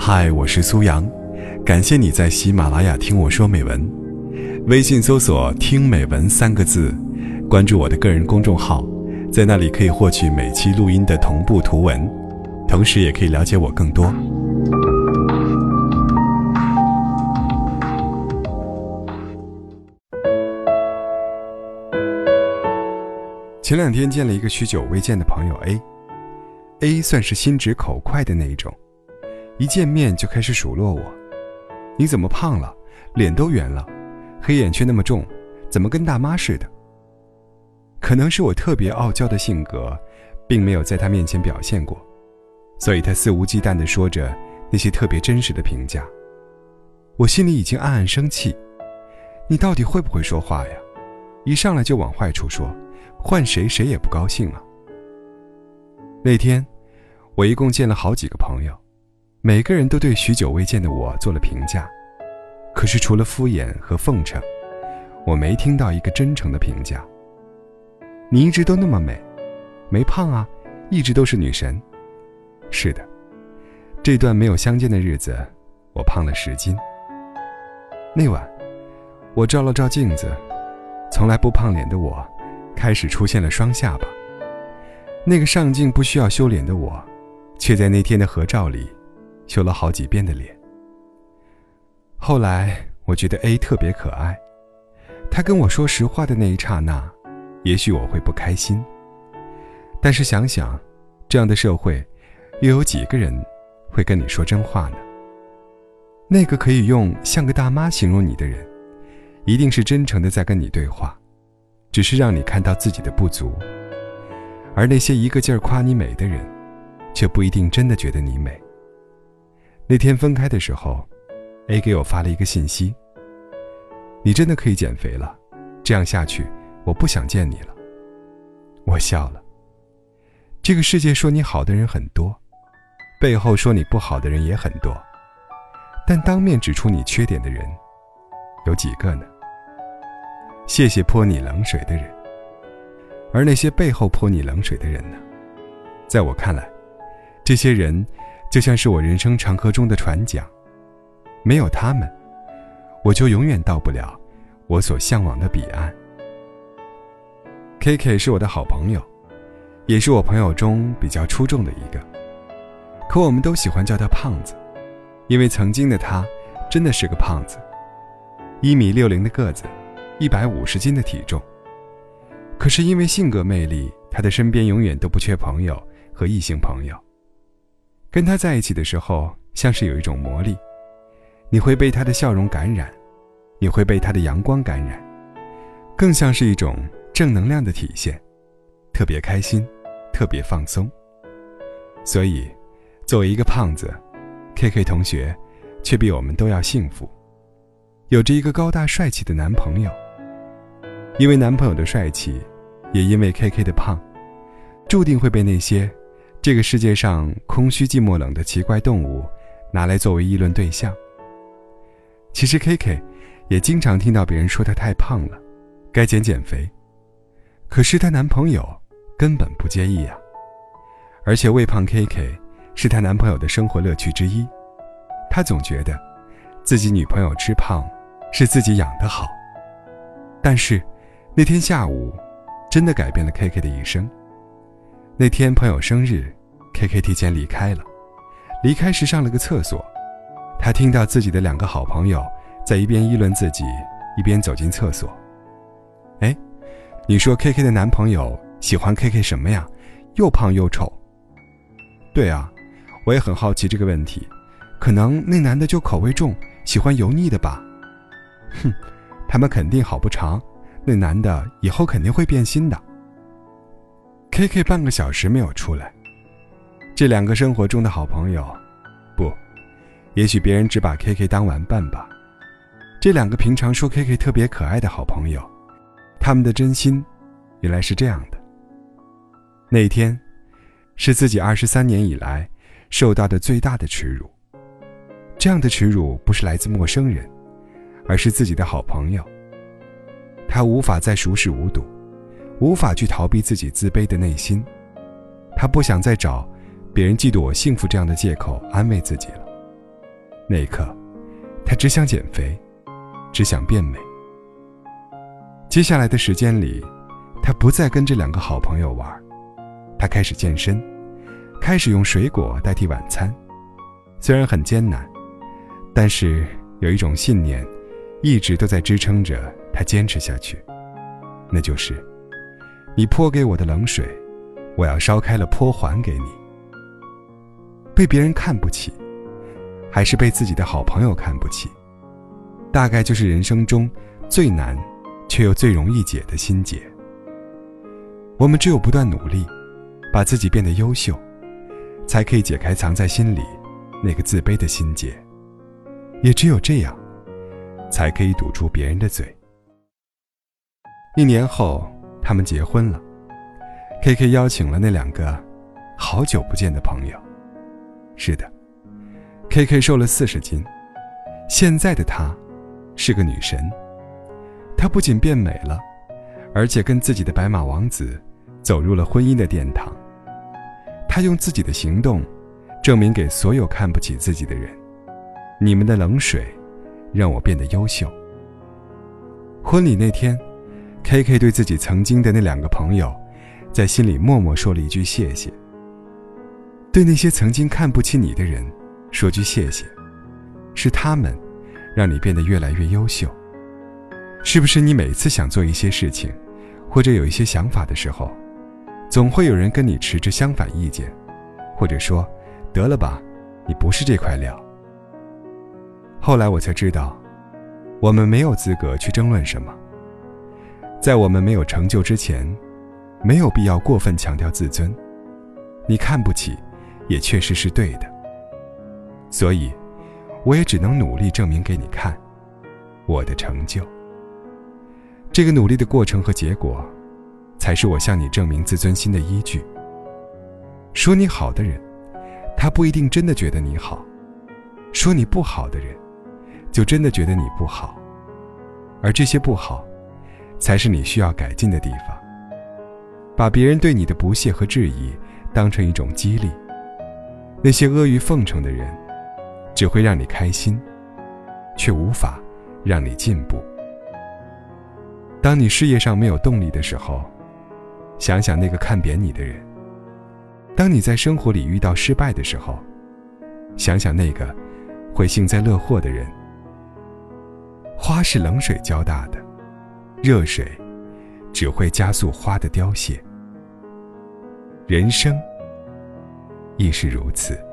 嗨，我是苏阳，感谢你在喜马拉雅听我说美文。微信搜索“听美文”三个字，关注我的个人公众号，在那里可以获取每期录音的同步图文，同时也可以了解我更多。前两天见了一个许久未见的朋友 A，A 算是心直口快的那一种，一见面就开始数落我：“你怎么胖了？脸都圆了，黑眼圈那么重，怎么跟大妈似的？”可能是我特别傲娇的性格，并没有在他面前表现过，所以他肆无忌惮地说着那些特别真实的评价。我心里已经暗暗生气：“你到底会不会说话呀？一上来就往坏处说。”换谁谁也不高兴啊。那天，我一共见了好几个朋友，每个人都对许久未见的我做了评价，可是除了敷衍和奉承，我没听到一个真诚的评价。你一直都那么美，没胖啊，一直都是女神。是的，这段没有相见的日子，我胖了十斤。那晚，我照了照镜子，从来不胖脸的我。开始出现了双下巴。那个上镜不需要修脸的我，却在那天的合照里，修了好几遍的脸。后来我觉得 A 特别可爱，他跟我说实话的那一刹那，也许我会不开心。但是想想，这样的社会，又有几个人会跟你说真话呢？那个可以用像个大妈形容你的人，一定是真诚的在跟你对话。只是让你看到自己的不足，而那些一个劲儿夸你美的人，却不一定真的觉得你美。那天分开的时候，A 给我发了一个信息：“你真的可以减肥了，这样下去，我不想见你了。”我笑了。这个世界说你好的人很多，背后说你不好的人也很多，但当面指出你缺点的人，有几个呢？谢谢泼你冷水的人，而那些背后泼你冷水的人呢？在我看来，这些人就像是我人生长河中的船桨，没有他们，我就永远到不了我所向往的彼岸。K K 是我的好朋友，也是我朋友中比较出众的一个，可我们都喜欢叫他胖子，因为曾经的他真的是个胖子，一米六零的个子。一百五十斤的体重，可是因为性格魅力，他的身边永远都不缺朋友和异性朋友。跟他在一起的时候，像是有一种魔力，你会被他的笑容感染，你会被他的阳光感染，更像是一种正能量的体现，特别开心，特别放松。所以，作为一个胖子，K K 同学，却比我们都要幸福，有着一个高大帅气的男朋友。因为男朋友的帅气，也因为 K K 的胖，注定会被那些这个世界上空虚、寂寞、冷的奇怪动物拿来作为议论对象。其实 K K 也经常听到别人说她太胖了，该减减肥。可是她男朋友根本不介意啊，而且喂胖 K K 是她男朋友的生活乐趣之一。他总觉得自己女朋友吃胖是自己养的好，但是。那天下午，真的改变了 K K 的一生。那天朋友生日，K K 提前离开了。离开时上了个厕所，他听到自己的两个好朋友在一边议论自己，一边走进厕所。哎，你说 K K 的男朋友喜欢 K K 什么呀？又胖又丑。对啊，我也很好奇这个问题。可能那男的就口味重，喜欢油腻的吧？哼，他们肯定好不长。那男的以后肯定会变心的。K K 半个小时没有出来，这两个生活中的好朋友，不，也许别人只把 K K 当玩伴吧。这两个平常说 K K 特别可爱的好朋友，他们的真心，原来是这样的。那天，是自己二十三年以来受到的最大的耻辱。这样的耻辱不是来自陌生人，而是自己的好朋友。他无法再熟视无睹，无法去逃避自己自卑的内心。他不想再找别人嫉妒我幸福这样的借口安慰自己了。那一刻，他只想减肥，只想变美。接下来的时间里，他不再跟这两个好朋友玩，他开始健身，开始用水果代替晚餐。虽然很艰难，但是有一种信念，一直都在支撑着他坚持下去，那就是：你泼给我的冷水，我要烧开了泼还给你。被别人看不起，还是被自己的好朋友看不起，大概就是人生中最难，却又最容易解的心结。我们只有不断努力，把自己变得优秀，才可以解开藏在心里。那个自卑的心结，也只有这样，才可以堵住别人的嘴。一年后，他们结婚了。K K 邀请了那两个好久不见的朋友。是的，K K 瘦了四十斤，现在的她是个女神。她不仅变美了，而且跟自己的白马王子走入了婚姻的殿堂。她用自己的行动。证明给所有看不起自己的人，你们的冷水，让我变得优秀。婚礼那天，K K 对自己曾经的那两个朋友，在心里默默说了一句谢谢。对那些曾经看不起你的人，说句谢谢，是他们，让你变得越来越优秀。是不是你每次想做一些事情，或者有一些想法的时候，总会有人跟你持着相反意见，或者说？得了吧，你不是这块料。后来我才知道，我们没有资格去争论什么。在我们没有成就之前，没有必要过分强调自尊。你看不起，也确实是对的。所以，我也只能努力证明给你看，我的成就。这个努力的过程和结果，才是我向你证明自尊心的依据。说你好的人。他不一定真的觉得你好，说你不好的人，就真的觉得你不好，而这些不好，才是你需要改进的地方。把别人对你的不屑和质疑当成一种激励，那些阿谀奉承的人，只会让你开心，却无法让你进步。当你事业上没有动力的时候，想想那个看扁你的人。当你在生活里遇到失败的时候，想想那个会幸灾乐祸的人。花是冷水浇大的，热水只会加速花的凋谢。人生亦是如此。